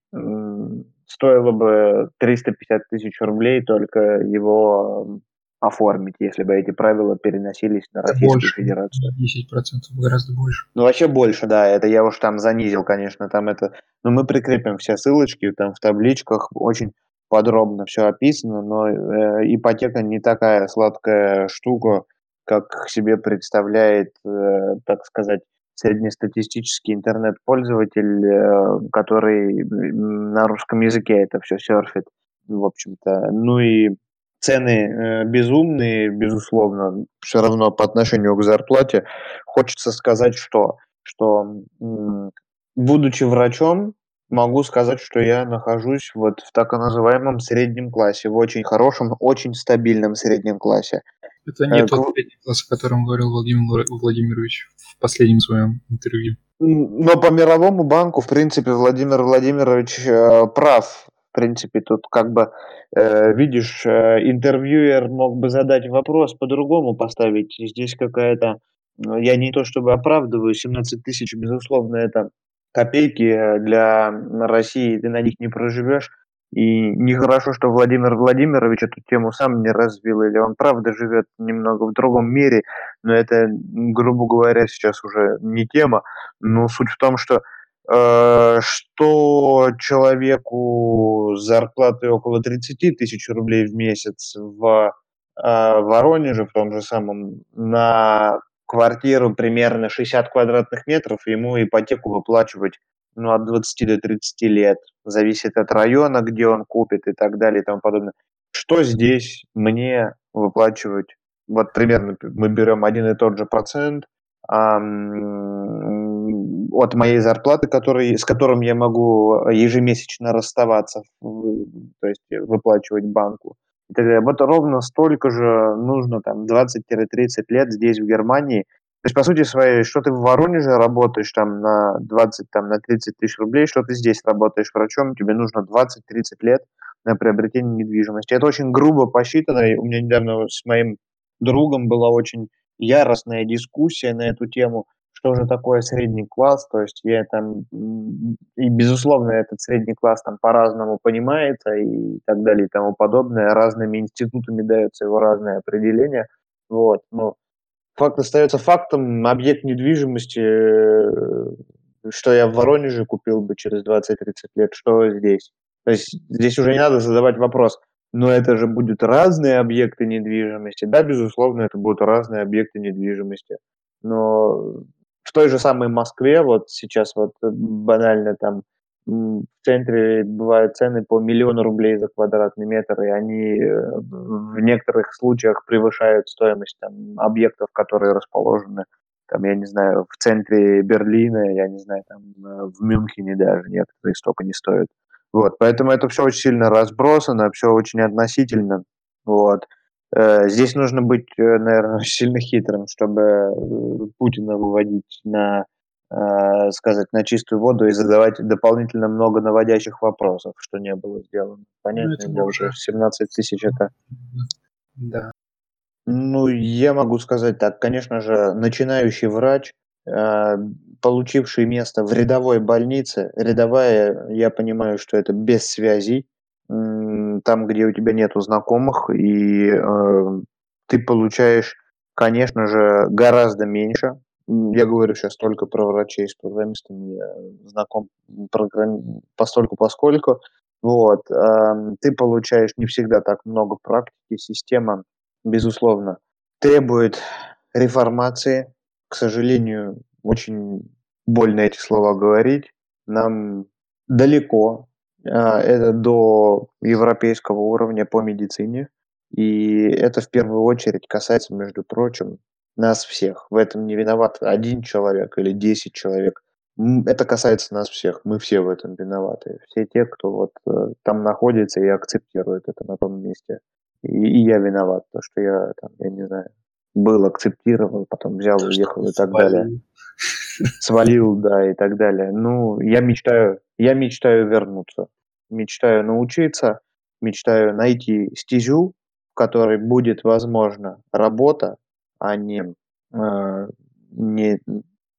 стоило бы 350 тысяч рублей, только его оформить, если бы эти правила переносились на Российскую больше, Федерацию. 10% гораздо больше. Ну, вообще больше, да, это я уж там занизил, конечно, там это... Но мы прикрепим все ссылочки, там в табличках очень подробно все описано, но э, ипотека не такая сладкая штука, как себе представляет, э, так сказать, среднестатистический интернет-пользователь, э, который на русском языке это все серфит, в общем-то. Ну и цены э, безумные, безусловно, все равно по отношению к зарплате. Хочется сказать, что, что будучи врачом, могу сказать, что я нахожусь вот в так называемом среднем классе, в очень хорошем, очень стабильном среднем классе. Это не э, тот средний класс, о котором говорил Владимир Владимирович в последнем своем интервью. Но по мировому банку, в принципе, Владимир Владимирович э, прав принципе, тут как бы, э, видишь, э, интервьюер мог бы задать вопрос по-другому поставить. Здесь какая-то, ну, я не то чтобы оправдываю, 17 тысяч, безусловно, это копейки для России, ты на них не проживешь. И нехорошо, что Владимир Владимирович эту тему сам не развил, или он правда живет немного в другом мире, но это, грубо говоря, сейчас уже не тема. Но суть в том, что Э, что человеку с зарплатой около 30 тысяч рублей в месяц в э, Воронеже, в том же самом, на квартиру примерно 60 квадратных метров, ему ипотеку выплачивать ну, от 20 до 30 лет. Зависит от района, где он купит и так далее и тому подобное. Что здесь мне выплачивать? Вот примерно мы берем один и тот же процент – от моей зарплаты, который, с которым я могу ежемесячно расставаться, то есть выплачивать банку. И так далее. Вот ровно столько же нужно там 20-30 лет здесь, в Германии. То есть, по сути своей, что ты в Воронеже работаешь там на 20, там, на 30 тысяч рублей, что ты здесь работаешь врачом, тебе нужно 20-30 лет на приобретение недвижимости. Это очень грубо посчитано. У меня недавно с моим другом была очень яростная дискуссия на эту тему, что же такое средний класс, то есть я там, и безусловно этот средний класс там по-разному понимается и так далее и тому подобное, разными институтами дается его разное определение, вот, но факт остается фактом, объект недвижимости, э, что я в Воронеже купил бы через 20-30 лет, что здесь. То есть здесь уже не надо задавать вопрос, но это же будут разные объекты недвижимости. Да, безусловно, это будут разные объекты недвижимости. Но в той же самой Москве, вот сейчас вот э, банально там в центре бывают цены по миллиону рублей за квадратный метр, и они э, в некоторых случаях превышают стоимость там, объектов, которые расположены, там, я не знаю, в центре Берлина, я не знаю, там, э, в Мюнхене даже некоторые столько не стоят. Вот, поэтому это все очень сильно разбросано, все очень относительно. Вот. Э, здесь нужно быть, э, наверное, [laughs] сильно хитрым, чтобы э, Путина выводить на, сказать, на чистую воду и задавать дополнительно много наводящих вопросов, что не было сделано. Понятно, ну, это уже 17 тысяч это... Да. Ну, я могу сказать так, конечно же, начинающий врач, получивший место в рядовой больнице, рядовая, я понимаю, что это без связей, там, где у тебя нету знакомых, и э, ты получаешь, конечно же, гораздо меньше. Я говорю сейчас только про врачей с программистами, я знаком программ... постольку поскольку. Вот, э, ты получаешь не всегда так много практики, система, безусловно, требует реформации. К сожалению, очень больно эти слова говорить. Нам далеко это до европейского уровня по медицине. И это в первую очередь касается, между прочим, нас всех. В этом не виноват один человек или десять человек. Это касается нас всех. Мы все в этом виноваты. Все те, кто вот э, там находится и акцептирует это на том месте. И, и я виноват, то что я там, я не знаю, был акцептирован, потом взял, уехал и так далее [laughs] свалил, да, и так далее. Ну, я мечтаю, я мечтаю вернуться, мечтаю научиться, мечтаю найти стезю, в которой будет возможна работа, а не, э, не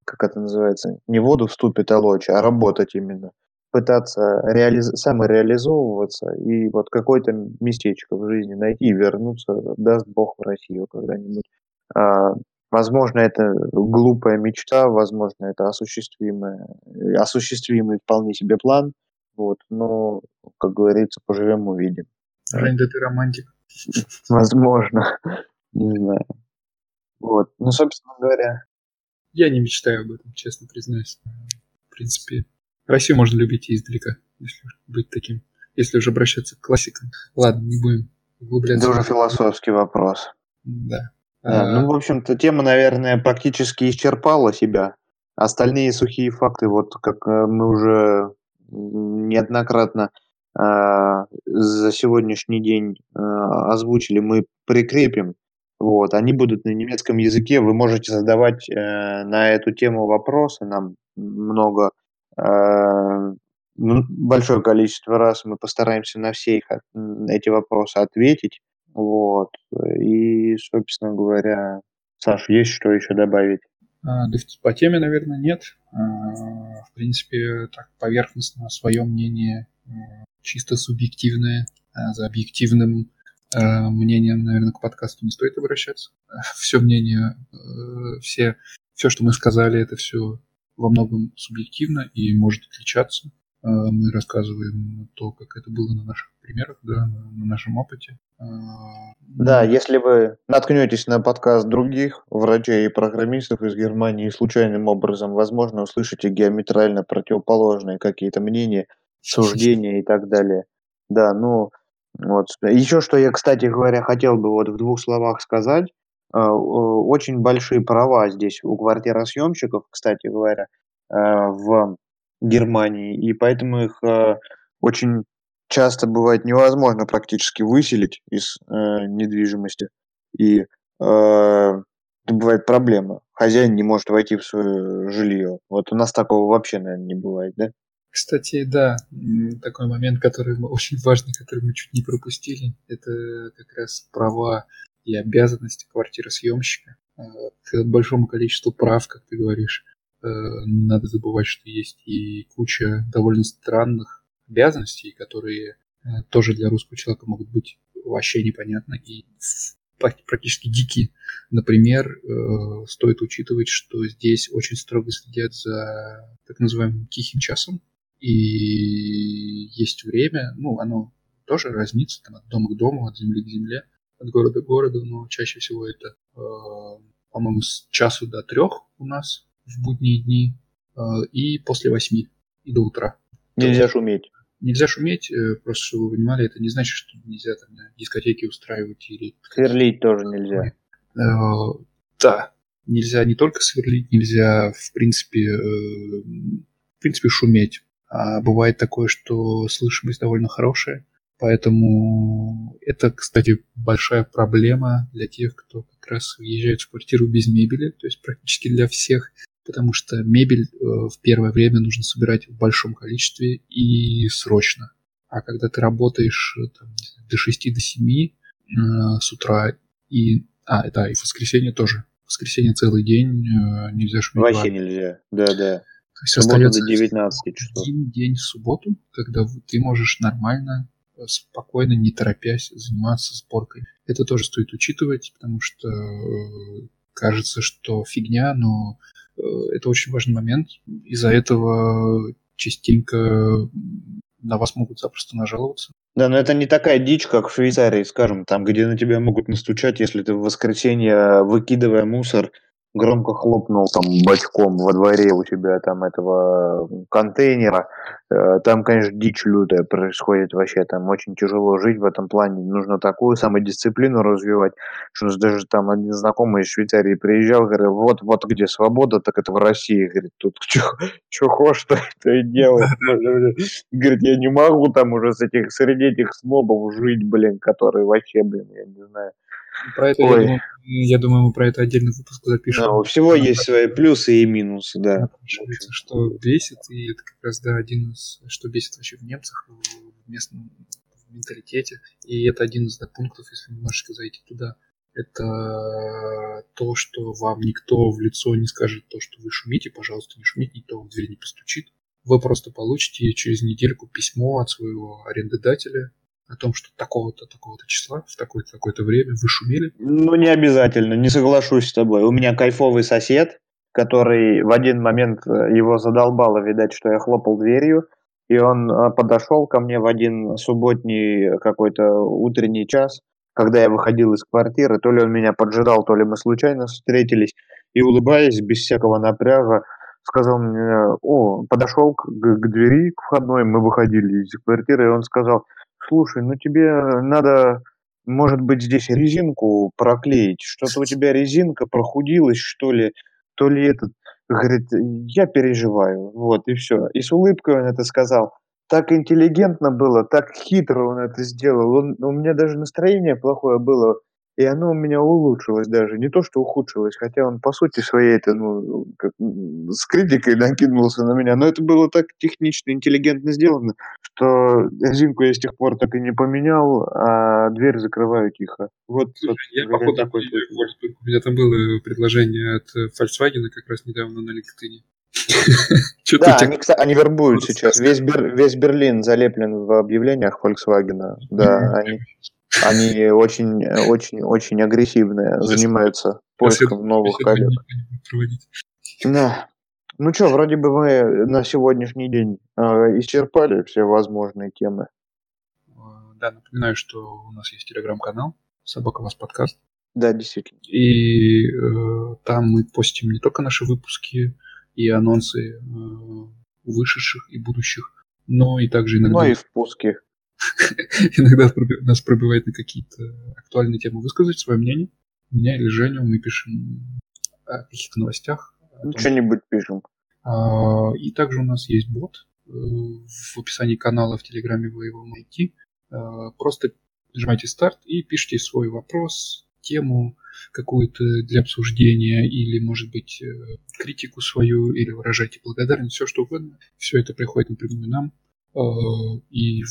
как это называется, не воду вступит, а лочь, а работать именно. Пытаться реализ... самореализовываться и вот какое-то местечко в жизни найти и вернуться, даст Бог в Россию когда-нибудь. А, Возможно, это глупая мечта, возможно, это осуществимая, осуществимый вполне себе план, вот, но, как говорится, поживем увидим. Жень, да ты романтик. [laughs] Возможно, не знаю. Вот, ну, собственно говоря. Я не мечтаю об этом, честно признаюсь. В принципе, Россию можно любить и издалека, если быть таким, если уже обращаться к классикам. Ладно, не будем углубляться. Это уже философский вопрос. Да. Да, ну, в общем-то, тема, наверное, практически исчерпала себя. Остальные сухие факты, вот как э, мы уже неоднократно э, за сегодняшний день э, озвучили, мы прикрепим. Вот, они будут на немецком языке. Вы можете задавать э, на эту тему вопросы. Нам много, э, большое количество раз мы постараемся на все их, эти вопросы ответить. Вот. И, собственно говоря, Саш, есть что еще добавить? А, по теме, наверное, нет. А, в принципе, так поверхностно свое мнение чисто субъективное. А за объективным мнением, наверное, к подкасту не стоит обращаться. [laughs] Все мнение, э, все, все, что мы сказали, это все во многом субъективно и может отличаться. А, мы рассказываем то, как это было на наших примерах, да, на нашем опыте. А, да, если вы наткнетесь на подкаст других врачей и программистов из Германии и случайным образом, возможно, услышите геометрально противоположные какие-то мнения, суждения и так далее. Да, ну, вот. Еще что я, кстати говоря, хотел бы вот в двух словах сказать. А, очень большие права здесь у квартиросъемщиков, кстати говоря, в Германии, и поэтому их э, очень часто бывает невозможно практически выселить из э, недвижимости. И э, это бывает проблема. Хозяин не может войти в свое жилье. Вот у нас такого вообще, наверное, не бывает, да? Кстати, да, такой момент, который [laughs] очень важный, который мы чуть не пропустили, это как раз права и обязанности квартиросъемщика. к большому количеству прав, как ты говоришь, не надо забывать, что есть и куча довольно странных обязанностей, которые тоже для русского человека могут быть вообще непонятны и практически дикие. Например, стоит учитывать, что здесь очень строго следят за так называемым тихим часом, и есть время, ну, оно тоже разнится там, от дома к дому, от земли к земле, от города к городу, но чаще всего это, э, по-моему, с часу до трех у нас в будние дни э, и после восьми и до утра. Нельзя То, шуметь. Нельзя шуметь, э, просто чтобы вы понимали, это не значит, что нельзя там да, дискотеки устраивать или... Сверлить тоже нельзя. Э, да, нельзя не только сверлить, нельзя, в принципе, э, в принципе, шуметь. А бывает такое, что слышимость довольно хорошая, поэтому это, кстати, большая проблема для тех, кто как раз въезжает в квартиру без мебели, то есть практически для всех, потому что мебель э, в первое время нужно собирать в большом количестве и срочно. А когда ты работаешь э, там, до 6 до 7 э, с утра и... А, да, и в воскресенье тоже. В воскресенье целый день э, нельзя шуметь. Вообще нельзя, да-да. То есть остается до 19 часов. один день в субботу, когда ты можешь нормально, э, спокойно, не торопясь заниматься сборкой. Это тоже стоит учитывать, потому что кажется, что фигня, но это очень важный момент. Из-за этого частенько на вас могут запросто нажаловаться. Да, но это не такая дичь, как в Швейцарии, скажем, там, где на тебя могут настучать, если ты в воскресенье, выкидывая мусор, громко хлопнул там бочком во дворе у тебя там этого контейнера. Э, там, конечно, дичь лютая происходит вообще. Там очень тяжело жить в этом плане. Нужно такую самодисциплину развивать, что даже там один знакомый из Швейцарии приезжал, говорит, вот, вот где свобода, так это в России. Говорит, тут [laughs] что хочешь, то, то и делай. [laughs] Говорит, я не могу там уже с этих, среди этих снобов жить, блин, которые вообще, блин, я не знаю. Про это, я думаю, я думаю, мы про это отдельный выпуск запишем. Да, у всего Но есть свои плюсы и минусы, да. Что бесит, и это как раз, да, один из, что бесит вообще в немцах, в местном в менталитете. И это один из да, пунктов, если немножечко зайти туда. Это то, что вам никто в лицо не скажет то, что вы шумите, пожалуйста, не шумите, никто в дверь не постучит. Вы просто получите через недельку письмо от своего арендодателя, о том, что такого-то, такого-то числа, в такое-то, такое-то время вы шумели? Ну, не обязательно, не соглашусь с тобой. У меня кайфовый сосед, который в один момент э, его задолбало, видать, что я хлопал дверью, и он э, подошел ко мне в один субботний какой-то утренний час, когда я выходил из квартиры, то ли он меня поджидал, то ли мы случайно встретились, и улыбаясь, без всякого напряга, сказал мне, о, подошел к, к двери, к входной, мы выходили из квартиры, и он сказал, Слушай, ну тебе надо, может быть, здесь резинку проклеить. Что-то у тебя резинка прохудилась, что ли, то ли этот. Говорит, я переживаю. Вот, и все. И с улыбкой он это сказал. Так интеллигентно было, так хитро он это сделал. Он, у меня даже настроение плохое было и оно у меня улучшилось даже, не то что ухудшилось, хотя он по сути своей это, ну, как, с критикой накинулся на меня, но это было так технично, интеллигентно сделано, что резинку я с тех пор так и не поменял, а дверь закрываю тихо. Вот, Слушай, я походу такой У меня там было предложение от Volkswagen как раз недавно на LinkedIn. [laughs] Да, они, кстати, они вербуют сейчас. Весь, Бер, весь Берлин залеплен в объявлениях Volkswagen. Да, они, они очень, очень, очень агрессивные, занимаются поиском новых коллег. Да. Ну что, вроде бы мы на сегодняшний день э, исчерпали все возможные темы. Да, напоминаю, что у нас есть телеграм-канал «Собака вас подкаст». Да, действительно. И э, там мы постим не только наши выпуски и анонсы э, вышедших и будущих, но и также иногда... Ну и впуски. [laughs] Иногда нас пробивает на какие-то актуальные темы высказать свое мнение. Меня или Женю мы пишем о каких-то новостях. Ну, что-нибудь пишем. А, и также у нас есть бот. Э, в описании канала в Телеграме вы его найти. А, просто нажимайте старт и пишите свой вопрос, тему какую-то для обсуждения или, может быть, э, критику свою или выражайте благодарность, все что угодно. Все это приходит напрямую нам. А, и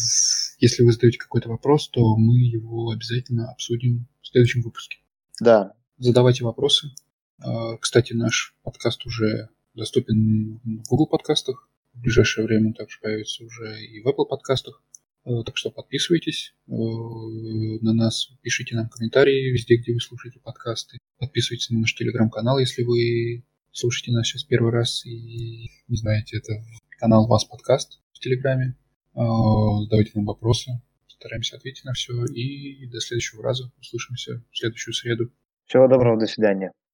если вы задаете какой-то вопрос, то мы его обязательно обсудим в следующем выпуске. Да. Задавайте вопросы. А, кстати, наш подкаст уже доступен в Google подкастах. В ближайшее время он также появится уже и в Apple подкастах. А, так что подписывайтесь на нас, пишите нам комментарии везде, где вы слушаете подкасты. Подписывайтесь на наш телеграм-канал, если вы слушаете нас сейчас первый раз и не знаете, это канал Вас Подкаст в Телеграме. Задавайте нам вопросы, стараемся ответить на все. И до следующего раза. Услышимся в следующую среду. Всего доброго, до свидания.